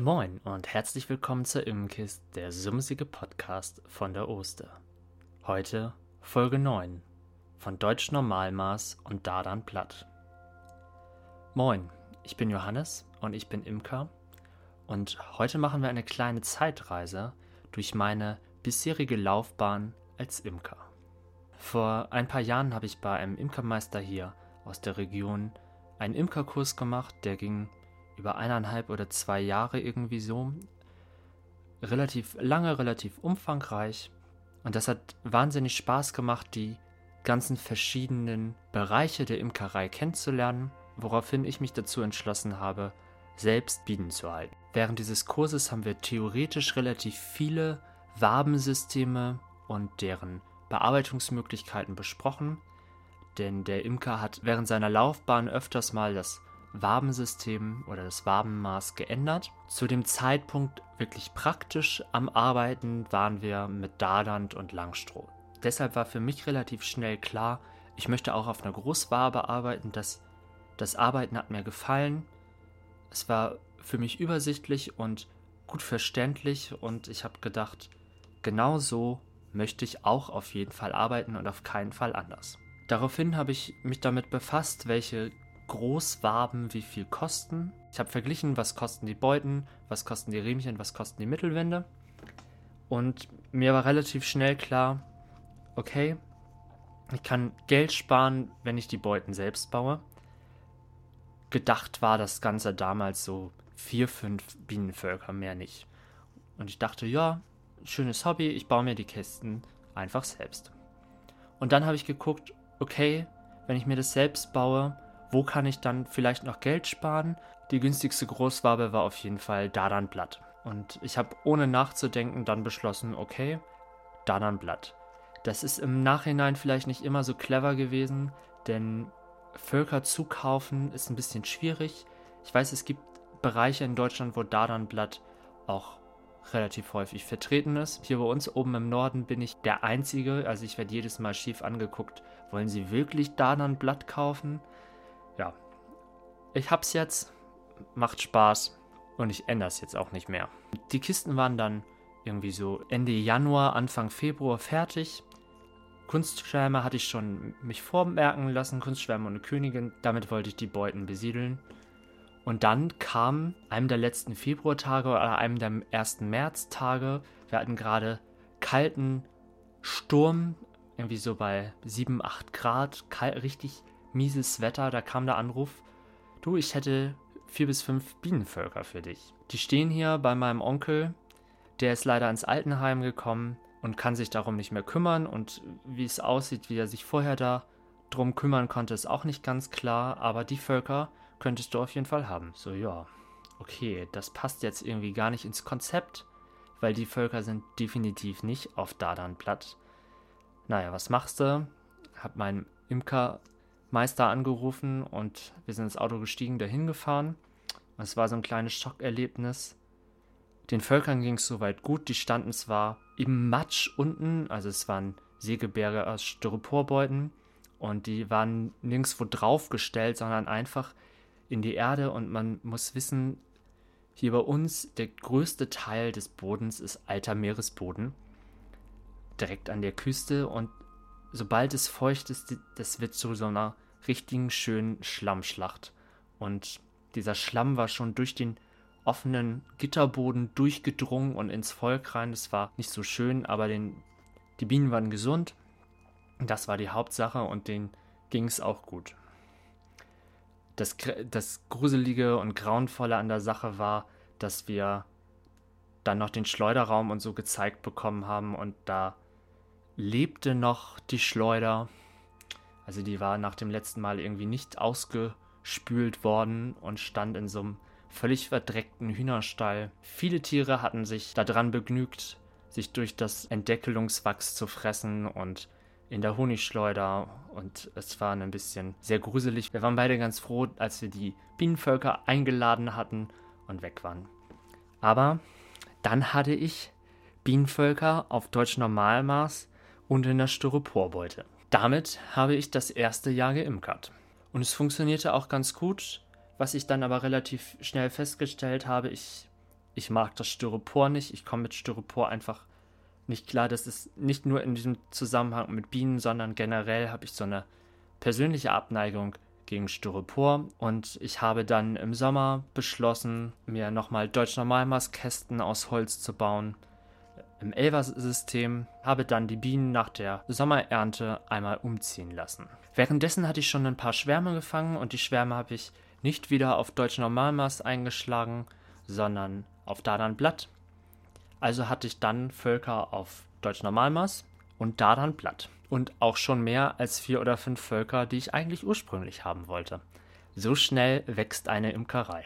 Moin und herzlich willkommen zur Imkist, der sumsige Podcast von der Oster. Heute Folge 9 von Deutsch Normalmaß und Dardan Platt. Moin, ich bin Johannes und ich bin Imker und heute machen wir eine kleine Zeitreise durch meine bisherige Laufbahn als Imker. Vor ein paar Jahren habe ich bei einem Imkermeister hier aus der Region einen Imkerkurs gemacht, der ging über eineinhalb oder zwei Jahre irgendwie so. Relativ lange, relativ umfangreich. Und das hat wahnsinnig Spaß gemacht, die ganzen verschiedenen Bereiche der Imkerei kennenzulernen, woraufhin ich mich dazu entschlossen habe, selbst Bienen zu halten. Während dieses Kurses haben wir theoretisch relativ viele Wabensysteme und deren Bearbeitungsmöglichkeiten besprochen, denn der Imker hat während seiner Laufbahn öfters mal das Wabensystem oder das Wabenmaß geändert. Zu dem Zeitpunkt wirklich praktisch am Arbeiten waren wir mit Dadant und Langstroh. Deshalb war für mich relativ schnell klar, ich möchte auch auf einer Großwabe arbeiten. Das, das Arbeiten hat mir gefallen. Es war für mich übersichtlich und gut verständlich und ich habe gedacht, genau so möchte ich auch auf jeden Fall arbeiten und auf keinen Fall anders. Daraufhin habe ich mich damit befasst, welche Großwaben wie viel kosten. Ich habe verglichen, was kosten die Beuten, was kosten die Riemchen, was kosten die Mittelwände. Und mir war relativ schnell klar, okay, ich kann Geld sparen, wenn ich die Beuten selbst baue. Gedacht war das Ganze damals so vier, fünf Bienenvölker, mehr nicht. Und ich dachte, ja, schönes Hobby, ich baue mir die Kisten einfach selbst. Und dann habe ich geguckt, okay, wenn ich mir das selbst baue, wo kann ich dann vielleicht noch Geld sparen? Die günstigste Großwabe war auf jeden Fall Dardanblatt. Und ich habe ohne nachzudenken dann beschlossen, okay, Dardanblatt. Das ist im Nachhinein vielleicht nicht immer so clever gewesen, denn Völker zukaufen ist ein bisschen schwierig. Ich weiß, es gibt Bereiche in Deutschland, wo Dardanblatt auch relativ häufig vertreten ist. Hier bei uns oben im Norden bin ich der Einzige, also ich werde jedes Mal schief angeguckt. Wollen Sie wirklich Dardanblatt kaufen? Ja, ich hab's jetzt, macht Spaß und ich ändere es jetzt auch nicht mehr. Die Kisten waren dann irgendwie so Ende Januar, Anfang Februar fertig. Kunstschwärme hatte ich schon mich vormerken lassen, Kunstschwärme und Königin. Damit wollte ich die Beuten besiedeln. Und dann kam einem der letzten Februartage oder einem der ersten Märztage. Wir hatten gerade kalten Sturm, irgendwie so bei 7, 8 Grad, kalt, richtig mieses Wetter, da kam der Anruf, du, ich hätte vier bis fünf Bienenvölker für dich. Die stehen hier bei meinem Onkel, der ist leider ins Altenheim gekommen und kann sich darum nicht mehr kümmern und wie es aussieht, wie er sich vorher da drum kümmern konnte, ist auch nicht ganz klar, aber die Völker könntest du auf jeden Fall haben. So, ja, okay, das passt jetzt irgendwie gar nicht ins Konzept, weil die Völker sind definitiv nicht auf Dardanblatt. Naja, was machst du? Hab meinen Imker Meister angerufen und wir sind ins Auto gestiegen, dahin gefahren. Es war so ein kleines Schockerlebnis. Den Völkern ging es soweit gut. Die standen zwar im Matsch unten, also es waren Sägeberge aus Styroporbeuten und die waren nirgendwo draufgestellt, sondern einfach in die Erde. Und man muss wissen, hier bei uns der größte Teil des Bodens ist alter Meeresboden. Direkt an der Küste und sobald es feucht ist, das wird zu so einer richtigen schönen Schlammschlacht. Und dieser Schlamm war schon durch den offenen Gitterboden durchgedrungen und ins Volk rein. Das war nicht so schön, aber den, die Bienen waren gesund. Das war die Hauptsache und denen ging es auch gut. Das, das Gruselige und Grauenvolle an der Sache war, dass wir dann noch den Schleuderraum und so gezeigt bekommen haben und da lebte noch die Schleuder also die war nach dem letzten Mal irgendwie nicht ausgespült worden und stand in so einem völlig verdreckten Hühnerstall. Viele Tiere hatten sich daran begnügt, sich durch das Entdeckelungswachs zu fressen und in der Honigschleuder und es war ein bisschen sehr gruselig. Wir waren beide ganz froh, als wir die Bienenvölker eingeladen hatten und weg waren. Aber dann hatte ich Bienenvölker auf Deutsch Normalmaß und in der Styroporbeute. Damit habe ich das erste Jahr geimkert. Und es funktionierte auch ganz gut. Was ich dann aber relativ schnell festgestellt habe, ich ich mag das Styropor nicht. Ich komme mit Styropor einfach nicht klar. Das ist nicht nur in diesem Zusammenhang mit Bienen, sondern generell habe ich so eine persönliche Abneigung gegen Styropor und ich habe dann im Sommer beschlossen, mir nochmal Deutsch-Normalmaß-Kästen aus Holz zu bauen im Elver-System, habe dann die Bienen nach der Sommerernte einmal umziehen lassen. Währenddessen hatte ich schon ein paar Schwärme gefangen und die Schwärme habe ich nicht wieder auf Deutsch Normalmaß eingeschlagen, sondern auf Dardan-Blatt. Also hatte ich dann Völker auf Deutsch Normalmaß und Dardan-Blatt. Und auch schon mehr als vier oder fünf Völker, die ich eigentlich ursprünglich haben wollte. So schnell wächst eine Imkerei.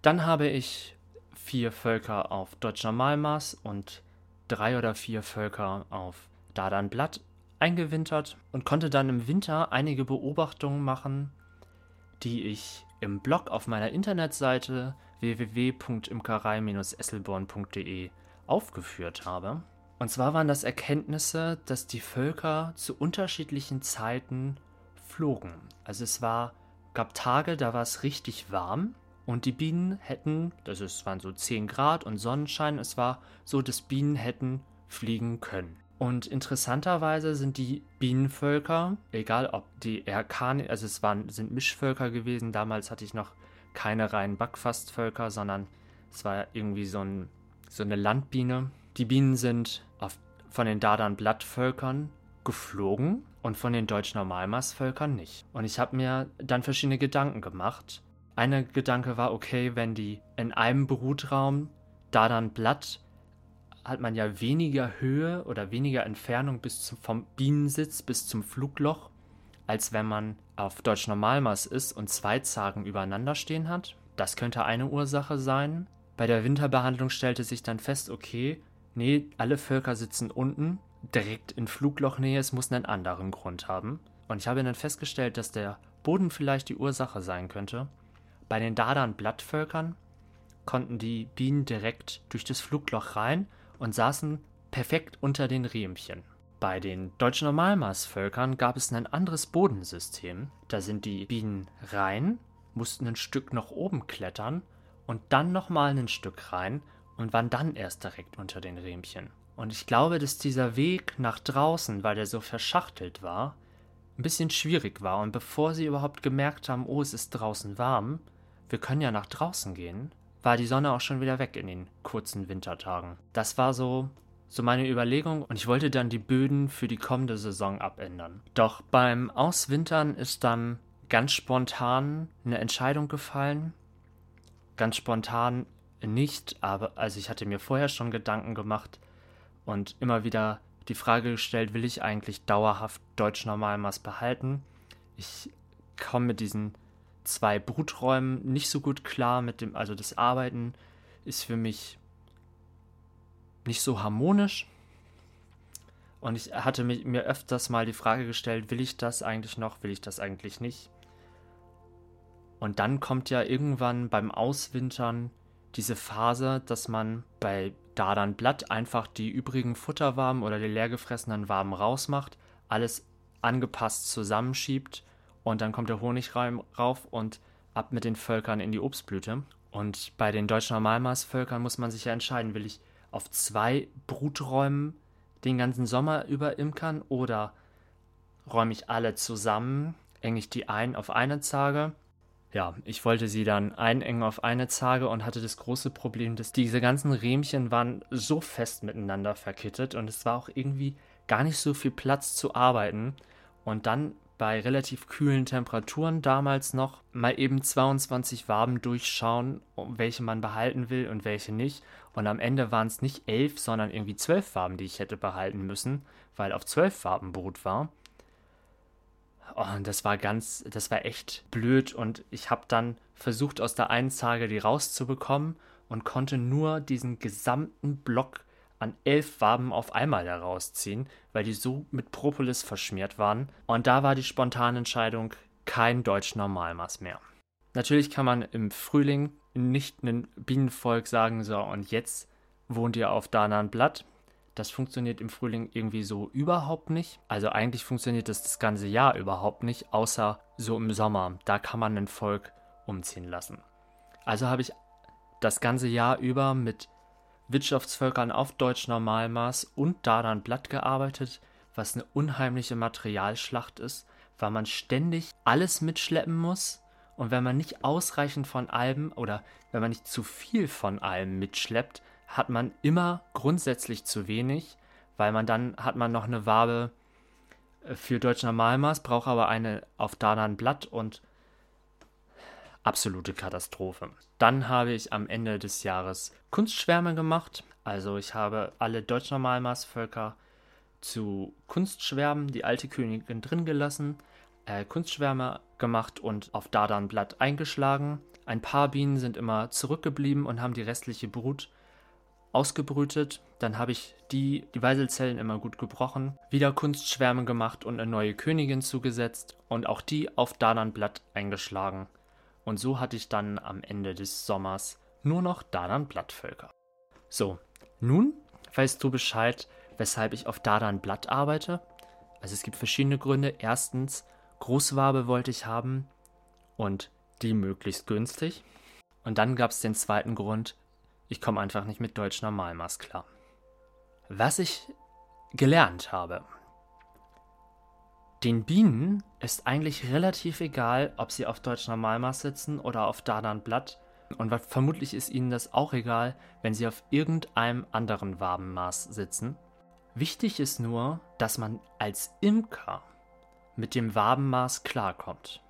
Dann habe ich vier Völker auf Deutsch Normalmaß und drei oder vier Völker auf Dardan-Blatt eingewintert und konnte dann im Winter einige Beobachtungen machen, die ich im Blog auf meiner Internetseite www.imkerei-esselborn.de aufgeführt habe. Und zwar waren das Erkenntnisse, dass die Völker zu unterschiedlichen Zeiten flogen. Also es war, gab Tage, da war es richtig warm und die Bienen hätten, das ist, waren so 10 Grad und Sonnenschein, es war so, dass Bienen hätten fliegen können. Und interessanterweise sind die Bienenvölker, egal ob die RK, also es waren, sind Mischvölker gewesen, damals hatte ich noch keine reinen Backfastvölker, sondern es war irgendwie so, ein, so eine Landbiene. Die Bienen sind auf, von den Dardan-Blattvölkern geflogen und von den Deutsch-Normalmaßvölkern nicht. Und ich habe mir dann verschiedene Gedanken gemacht. Einer Gedanke war, okay, wenn die in einem Brutraum Dardan-Blatt hat man ja weniger Höhe oder weniger Entfernung bis zum, vom Bienensitz bis zum Flugloch, als wenn man auf Deutsch Normalmaß ist und zwei Zagen übereinander stehen hat. Das könnte eine Ursache sein. Bei der Winterbehandlung stellte sich dann fest, okay, nee, alle Völker sitzen unten, direkt in Fluglochnähe, es muss einen anderen Grund haben. Und ich habe dann festgestellt, dass der Boden vielleicht die Ursache sein könnte. Bei den Dardan-Blattvölkern konnten die Bienen direkt durch das Flugloch rein und saßen perfekt unter den Riemchen. Bei den deutschen Normalmaßvölkern gab es ein anderes Bodensystem. Da sind die Bienen rein, mussten ein Stück nach oben klettern und dann nochmal ein Stück rein und waren dann erst direkt unter den Riemchen. Und ich glaube, dass dieser Weg nach draußen, weil der so verschachtelt war, ein bisschen schwierig war. Und bevor sie überhaupt gemerkt haben, oh, es ist draußen warm, wir können ja nach draußen gehen, war die Sonne auch schon wieder weg in den kurzen Wintertagen. Das war so so meine Überlegung und ich wollte dann die Böden für die kommende Saison abändern. Doch beim Auswintern ist dann ganz spontan eine Entscheidung gefallen. Ganz spontan nicht, aber also ich hatte mir vorher schon Gedanken gemacht und immer wieder die Frage gestellt, will ich eigentlich dauerhaft Deutsch Normalmaß behalten? Ich komme mit diesen zwei Bruträumen nicht so gut klar mit dem, also das Arbeiten ist für mich nicht so harmonisch. Und ich hatte mir öfters mal die Frage gestellt, will ich das eigentlich noch, will ich das eigentlich nicht? Und dann kommt ja irgendwann beim Auswintern diese Phase, dass man bei Dardan Blatt einfach die übrigen Futterwaben oder die leergefressenen Waben rausmacht, alles angepasst zusammenschiebt und dann kommt der Honig rauf und ab mit den Völkern in die Obstblüte. Und bei den deutschen Normalmaßvölkern muss man sich ja entscheiden, will ich auf zwei Bruträumen den ganzen Sommer über imkern oder räume ich alle zusammen, enge ich die ein auf eine Zage. Ja, ich wollte sie dann einengen auf eine Zage und hatte das große Problem, dass diese ganzen Rähmchen waren so fest miteinander verkittet und es war auch irgendwie gar nicht so viel Platz zu arbeiten. Und dann bei relativ kühlen Temperaturen damals noch mal eben 22 Waben durchschauen, welche man behalten will und welche nicht. Und am Ende waren es nicht elf, sondern irgendwie zwölf Waben, die ich hätte behalten müssen, weil auf zwölf Waben Brut war. Und das war ganz, das war echt blöd. Und ich habe dann versucht, aus der einen Zage die rauszubekommen und konnte nur diesen gesamten Block an elf Waben auf einmal herausziehen, weil die so mit Propolis verschmiert waren. Und da war die spontane Entscheidung kein Deutsch Normalmaß mehr. Natürlich kann man im Frühling nicht einem Bienenvolk sagen, so und jetzt wohnt ihr auf Danan Blatt. Das funktioniert im Frühling irgendwie so überhaupt nicht. Also eigentlich funktioniert das das ganze Jahr überhaupt nicht, außer so im Sommer. Da kann man ein Volk umziehen lassen. Also habe ich das ganze Jahr über mit Wirtschaftsvölkern auf Deutsch-Normalmaß und Dardan-Blatt gearbeitet, was eine unheimliche Materialschlacht ist, weil man ständig alles mitschleppen muss und wenn man nicht ausreichend von allem oder wenn man nicht zu viel von allem mitschleppt, hat man immer grundsätzlich zu wenig, weil man dann hat man noch eine Wabe äh, für Deutsch Normalmaß, braucht aber eine auf Dardan Blatt und absolute Katastrophe. Dann habe ich am Ende des Jahres Kunstschwärme gemacht. Also ich habe alle Deutsch-Normalmaßvölker zu Kunstschwärmen, die alte Königin drin gelassen, äh, Kunstschwärme gemacht und auf Dardanblatt eingeschlagen. Ein paar Bienen sind immer zurückgeblieben und haben die restliche Brut ausgebrütet. Dann habe ich die, die Weiselzellen immer gut gebrochen, wieder Kunstschwärme gemacht und eine neue Königin zugesetzt und auch die auf Dardanblatt eingeschlagen. Und so hatte ich dann am Ende des Sommers nur noch Dardan-Blattvölker. So, nun weißt du Bescheid, weshalb ich auf Dardan-Blatt arbeite. Also es gibt verschiedene Gründe. Erstens, Großwabe wollte ich haben und die möglichst günstig. Und dann gab es den zweiten Grund, ich komme einfach nicht mit Deutsch Normalmaß klar. Was ich gelernt habe, den Bienen ist eigentlich relativ egal, ob sie auf Deutsch Normalmaß sitzen oder auf Dardan Blatt. Und vermutlich ist ihnen das auch egal, wenn sie auf irgendeinem anderen Wabenmaß sitzen. Wichtig ist nur, dass man als Imker mit dem Wabenmaß klarkommt.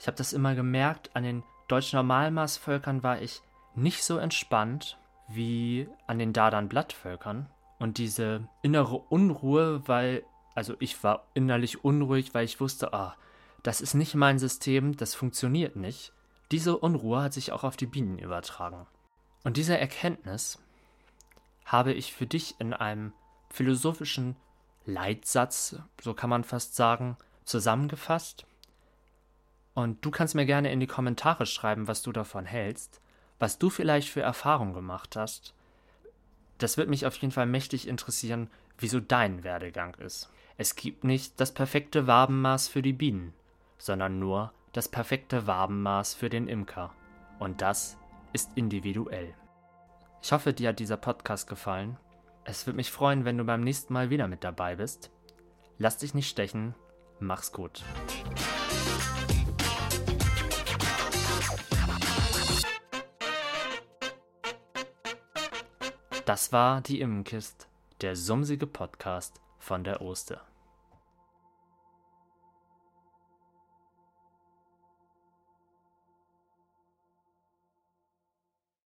Ich habe das immer gemerkt, an den deutschen Normalmaßvölkern war ich nicht so entspannt wie an den Dardan Blattvölkern. Und diese innere Unruhe, weil also ich war innerlich unruhig, weil ich wusste, ah, das ist nicht mein System, das funktioniert nicht. Diese Unruhe hat sich auch auf die Bienen übertragen. Und diese Erkenntnis habe ich für dich in einem philosophischen Leitsatz, so kann man fast sagen, zusammengefasst. Und du kannst mir gerne in die Kommentare schreiben, was du davon hältst, was du vielleicht für Erfahrungen gemacht hast. Das wird mich auf jeden Fall mächtig interessieren, wieso dein Werdegang ist. Es gibt nicht das perfekte Wabenmaß für die Bienen, sondern nur das perfekte Wabenmaß für den Imker. Und das ist individuell. Ich hoffe, dir hat dieser Podcast gefallen. Es würde mich freuen, wenn du beim nächsten Mal wieder mit dabei bist. Lass dich nicht stechen. Mach's gut. Das war die Immenkist, der sumsige Podcast von der Oster.